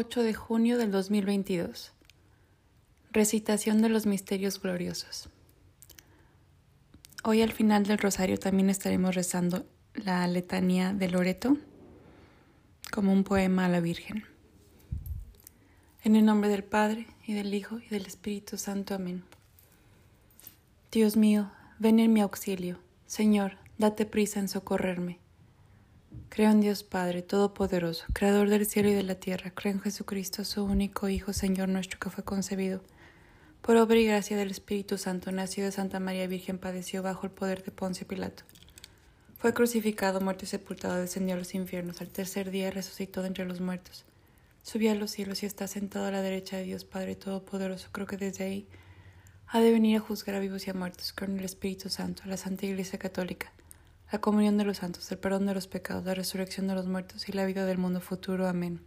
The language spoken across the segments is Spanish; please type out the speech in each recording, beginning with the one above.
Miércoles 8 de junio del 2022. Recitación de los Misterios Gloriosos. Hoy al final del rosario también estaremos rezando la letanía de Loreto como un poema a la Virgen. En el nombre del Padre, y del Hijo, y del Espíritu Santo. Amén. Dios mío, ven en mi auxilio. Señor, date prisa en socorrerme. Creo en Dios Padre Todopoderoso, Creador del cielo y de la tierra. Creo en Jesucristo, su único Hijo, Señor nuestro, que fue concebido. Por obra y gracia del Espíritu Santo, nació de Santa María Virgen, padeció bajo el poder de Poncio Pilato. Fue crucificado, muerto y sepultado, descendió a los infiernos. Al tercer día resucitó de entre los muertos. Subió a los cielos y está sentado a la derecha de Dios Padre Todopoderoso. Creo que desde ahí ha de venir a juzgar a vivos y a muertos. Creo en el Espíritu Santo, la Santa Iglesia Católica la comunión de los santos, el perdón de los pecados, la resurrección de los muertos y la vida del mundo futuro. Amén.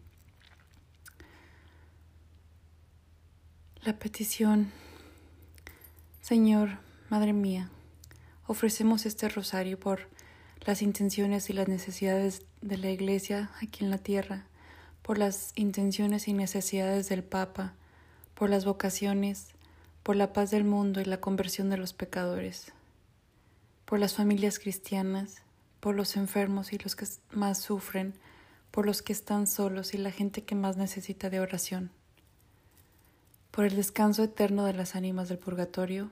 La petición, Señor, Madre mía, ofrecemos este rosario por las intenciones y las necesidades de la Iglesia aquí en la tierra, por las intenciones y necesidades del Papa, por las vocaciones, por la paz del mundo y la conversión de los pecadores por las familias cristianas, por los enfermos y los que más sufren, por los que están solos y la gente que más necesita de oración, por el descanso eterno de las ánimas del purgatorio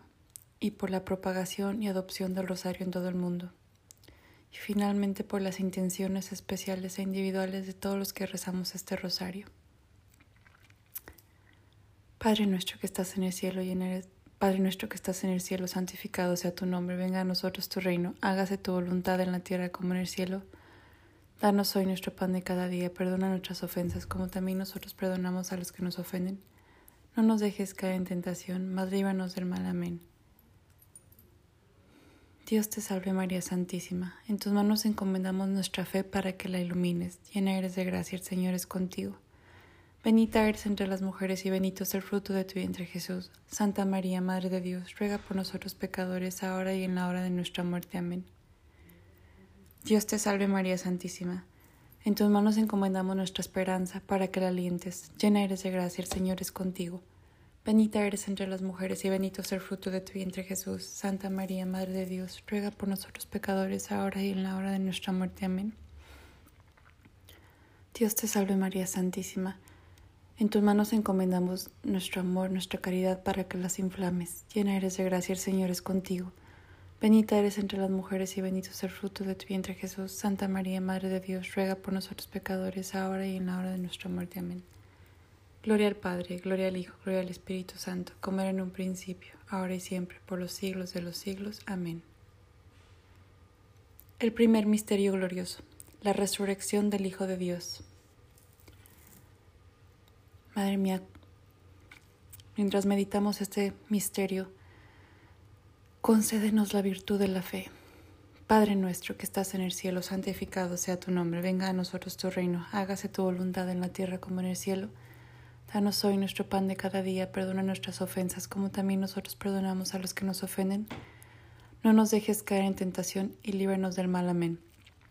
y por la propagación y adopción del rosario en todo el mundo, y finalmente por las intenciones especiales e individuales de todos los que rezamos este rosario. Padre nuestro que estás en el cielo y en el Padre nuestro que estás en el cielo, santificado sea tu nombre, venga a nosotros tu reino, hágase tu voluntad en la tierra como en el cielo. Danos hoy nuestro pan de cada día, perdona nuestras ofensas como también nosotros perdonamos a los que nos ofenden. No nos dejes caer en tentación, mas líbranos del mal. Amén. Dios te salve María Santísima, en tus manos encomendamos nuestra fe para que la ilumines. Llena eres de gracia, el Señor es contigo. Bendita eres entre las mujeres y bendito es el fruto de tu vientre Jesús. Santa María, Madre de Dios, ruega por nosotros pecadores, ahora y en la hora de nuestra muerte. Amén. Dios te salve María Santísima. En tus manos encomendamos nuestra esperanza para que la alientes. Llena eres de gracia, el Señor es contigo. Bendita eres entre las mujeres y bendito es el fruto de tu vientre Jesús. Santa María, Madre de Dios, ruega por nosotros pecadores, ahora y en la hora de nuestra muerte. Amén. Dios te salve María Santísima. En tus manos encomendamos nuestro amor, nuestra caridad para que las inflames. Llena eres de gracia, el Señor es contigo. Bendita eres entre las mujeres y bendito es el fruto de tu vientre Jesús. Santa María, Madre de Dios, ruega por nosotros pecadores, ahora y en la hora de nuestra muerte. Amén. Gloria al Padre, gloria al Hijo, gloria al Espíritu Santo, como era en un principio, ahora y siempre, por los siglos de los siglos. Amén. El primer misterio glorioso, la resurrección del Hijo de Dios. Madre mía, mientras meditamos este misterio, concédenos la virtud de la fe. Padre nuestro que estás en el cielo, santificado sea tu nombre, venga a nosotros tu reino, hágase tu voluntad en la tierra como en el cielo. Danos hoy nuestro pan de cada día, perdona nuestras ofensas como también nosotros perdonamos a los que nos ofenden. No nos dejes caer en tentación y líbranos del mal. Amén.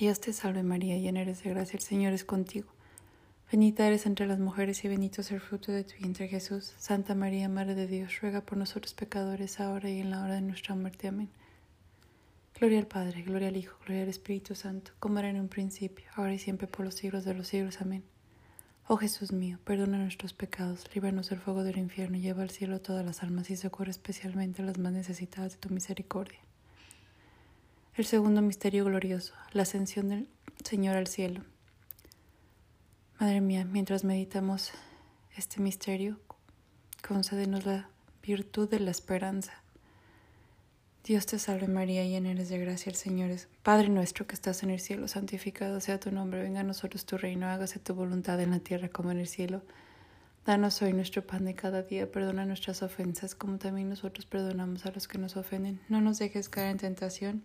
Dios te salve María, llena eres de gracia, el Señor es contigo. Bendita eres entre las mujeres y bendito es el fruto de tu vientre Jesús. Santa María, Madre de Dios, ruega por nosotros pecadores, ahora y en la hora de nuestra muerte. Amén. Gloria al Padre, gloria al Hijo, gloria al Espíritu Santo, como era en un principio, ahora y siempre por los siglos de los siglos. Amén. Oh Jesús mío, perdona nuestros pecados, líbranos del fuego del infierno, lleva al cielo todas las almas y socorre especialmente a las más necesitadas de tu misericordia. El segundo misterio glorioso, la ascensión del Señor al cielo. Madre mía, mientras meditamos este misterio, concédenos la virtud de la esperanza Dios te salve María, llena eres de gracia, el Señor es Padre nuestro que estás en el cielo, santificado sea tu nombre, venga a nosotros tu reino, hágase tu voluntad en la tierra como en el cielo. Danos hoy nuestro pan de cada día, perdona nuestras ofensas como también nosotros perdonamos a los que nos ofenden. No nos dejes caer en tentación,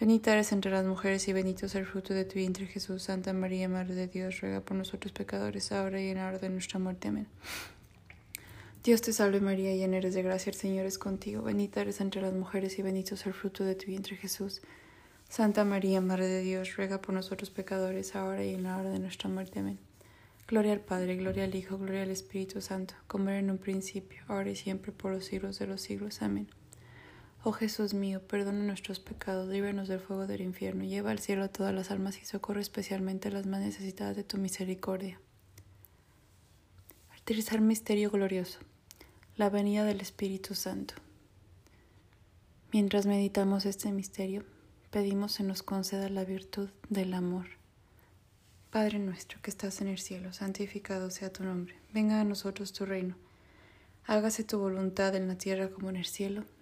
Bendita eres entre las mujeres y bendito es el fruto de tu vientre Jesús. Santa María, Madre de Dios, ruega por nosotros pecadores, ahora y en la hora de nuestra muerte. Amén. Dios te salve María, llena eres de gracia, el Señor es contigo. Bendita eres entre las mujeres y bendito es el fruto de tu vientre Jesús. Santa María, Madre de Dios, ruega por nosotros pecadores, ahora y en la hora de nuestra muerte. Amén. Gloria al Padre, gloria al Hijo, gloria al Espíritu Santo, como era en un principio, ahora y siempre, por los siglos de los siglos. Amén. Oh Jesús mío, perdona nuestros pecados, líbranos del fuego del infierno, lleva al cielo a todas las almas y socorre especialmente a las más necesitadas de tu misericordia. Tercer misterio glorioso, la venida del Espíritu Santo. Mientras meditamos este misterio, pedimos se nos conceda la virtud del amor. Padre nuestro que estás en el cielo, santificado sea tu nombre, venga a nosotros tu reino, hágase tu voluntad en la tierra como en el cielo.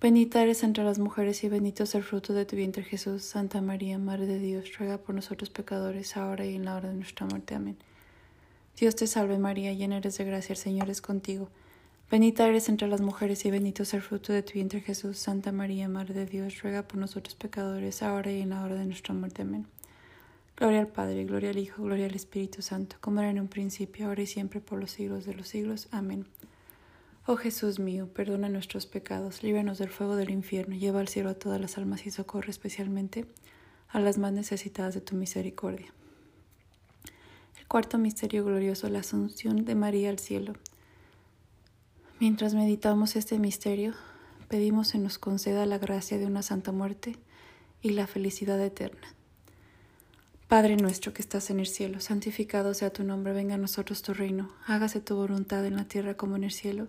Bendita eres entre las mujeres y bendito es el fruto de tu vientre Jesús. Santa María, Madre de Dios, ruega por nosotros pecadores, ahora y en la hora de nuestra muerte. Amén. Dios te salve María, llena eres de gracia, el Señor es contigo. Bendita eres entre las mujeres y bendito es el fruto de tu vientre Jesús. Santa María, Madre de Dios, ruega por nosotros pecadores, ahora y en la hora de nuestra muerte. Amén. Gloria al Padre, gloria al Hijo, gloria al Espíritu Santo, como era en un principio, ahora y siempre, por los siglos de los siglos. Amén. Oh Jesús mío, perdona nuestros pecados, líbranos del fuego del infierno, lleva al cielo a todas las almas y socorre especialmente a las más necesitadas de tu misericordia. El cuarto misterio glorioso, la asunción de María al cielo. Mientras meditamos este misterio, pedimos se nos conceda la gracia de una santa muerte y la felicidad eterna. Padre nuestro que estás en el cielo, santificado sea tu nombre, venga a nosotros tu reino, hágase tu voluntad en la tierra como en el cielo.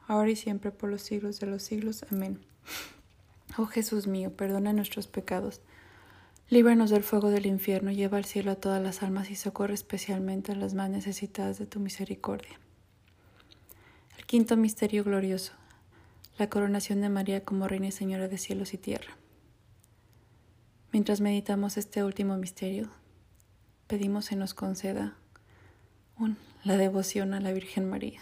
ahora y siempre, por los siglos de los siglos. Amén. Oh Jesús mío, perdona nuestros pecados, líbranos del fuego del infierno, lleva al cielo a todas las almas y socorre especialmente a las más necesitadas de tu misericordia. El quinto misterio glorioso, la coronación de María como Reina y Señora de cielos y tierra. Mientras meditamos este último misterio, pedimos se nos conceda la devoción a la Virgen María.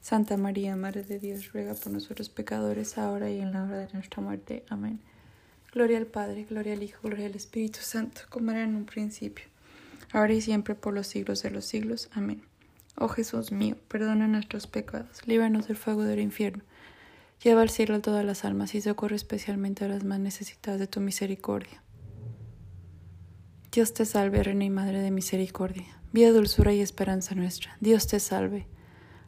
Santa María, Madre de Dios, ruega por nosotros pecadores, ahora y en la hora de nuestra muerte. Amén. Gloria al Padre, gloria al Hijo, gloria al Espíritu Santo, como era en un principio, ahora y siempre por los siglos de los siglos. Amén. Oh Jesús mío, perdona nuestros pecados, líbranos del fuego del infierno, lleva al cielo a todas las almas y socorre especialmente a las más necesitadas de tu misericordia. Dios te salve, Reina y Madre de Misericordia, vida, dulzura y esperanza nuestra. Dios te salve.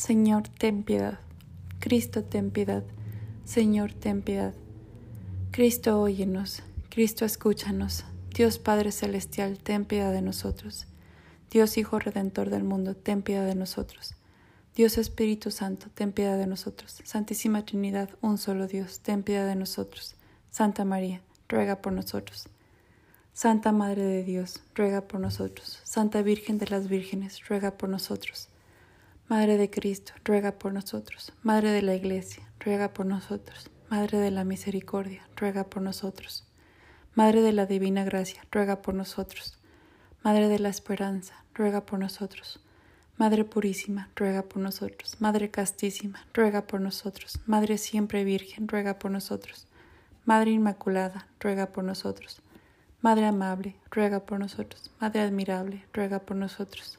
Señor, ten piedad. Cristo, ten piedad. Señor, ten piedad. Cristo, óyenos. Cristo, escúchanos. Dios Padre Celestial, ten piedad de nosotros. Dios Hijo Redentor del mundo, ten piedad de nosotros. Dios Espíritu Santo, ten piedad de nosotros. Santísima Trinidad, un solo Dios, ten piedad de nosotros. Santa María, ruega por nosotros. Santa Madre de Dios, ruega por nosotros. Santa Virgen de las Vírgenes, ruega por nosotros. Madre de Cristo, ruega por nosotros. Madre de la Iglesia, ruega por nosotros. Madre de la Misericordia, ruega por nosotros. Madre de la Divina Gracia, ruega por nosotros. Madre de la Esperanza, ruega por nosotros. Madre Purísima, ruega por nosotros. Madre Castísima, ruega por nosotros. Madre Siempre Virgen, ruega por nosotros. Madre Inmaculada, ruega por nosotros. Madre Amable, ruega por nosotros. Madre Admirable, ruega por nosotros.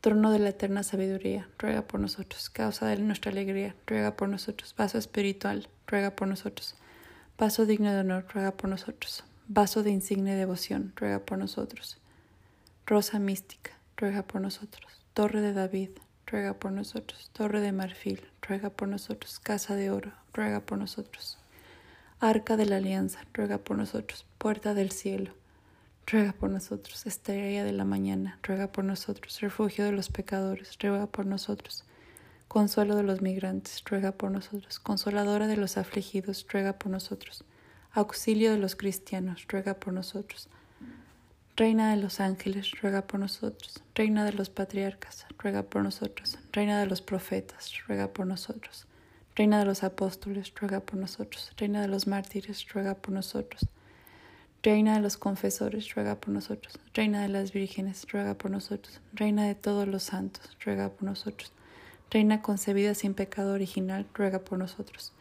Trono de la eterna sabiduría, ruega por nosotros. Causa de nuestra alegría, ruega por nosotros. Vaso espiritual, ruega por nosotros. Vaso digno de honor, ruega por nosotros. Vaso de insigne devoción, ruega por nosotros. Rosa mística, ruega por nosotros. Torre de David, ruega por nosotros. Torre de marfil, ruega por nosotros. Casa de oro, ruega por nosotros. Arca de la Alianza, ruega por nosotros. Puerta del cielo, ruega por nosotros. Estrella de la mañana, ruega por nosotros. Refugio de los pecadores, ruega por nosotros. Consuelo de los migrantes, ruega por nosotros. Consoladora de los afligidos, ruega por nosotros. Auxilio de los cristianos, ruega por nosotros. Reina de los ángeles, ruega por nosotros. Reina de los patriarcas, ruega por nosotros. Reina de los profetas, ruega por nosotros. Reina de los apóstoles, ruega por nosotros. Reina de los mártires, ruega por nosotros. Reina de los confesores, ruega por nosotros. Reina de las vírgenes, ruega por nosotros. Reina de todos los santos, ruega por nosotros. Reina concebida sin pecado original, ruega por nosotros.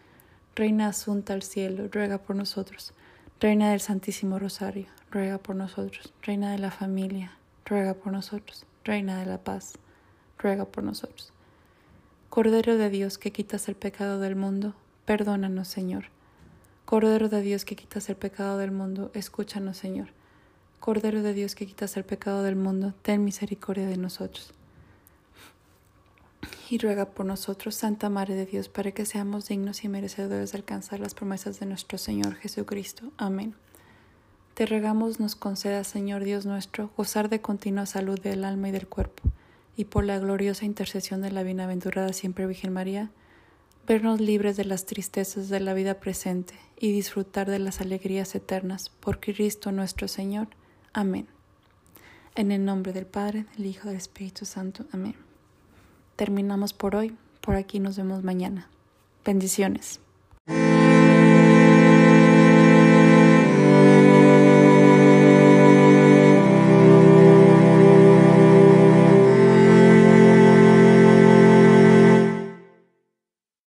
Reina asunta al cielo, ruega por nosotros. Reina del Santísimo Rosario, ruega por nosotros. Reina de la familia, ruega por nosotros. Reina de la paz, ruega por nosotros. Cordero de Dios que quitas el pecado del mundo, perdónanos, Señor. Cordero de Dios que quitas el pecado del mundo, escúchanos, Señor. Cordero de Dios que quitas el pecado del mundo, ten misericordia de nosotros. Y ruega por nosotros, Santa Madre de Dios, para que seamos dignos y merecedores de alcanzar las promesas de nuestro Señor Jesucristo. Amén. Te regamos nos conceda, Señor Dios nuestro, gozar de continua salud del alma y del cuerpo y por la gloriosa intercesión de la bienaventurada siempre Virgen María, vernos libres de las tristezas de la vida presente y disfrutar de las alegrías eternas por Cristo nuestro Señor. Amén. En el nombre del Padre, del Hijo y del Espíritu Santo. Amén. Terminamos por hoy, por aquí nos vemos mañana. Bendiciones.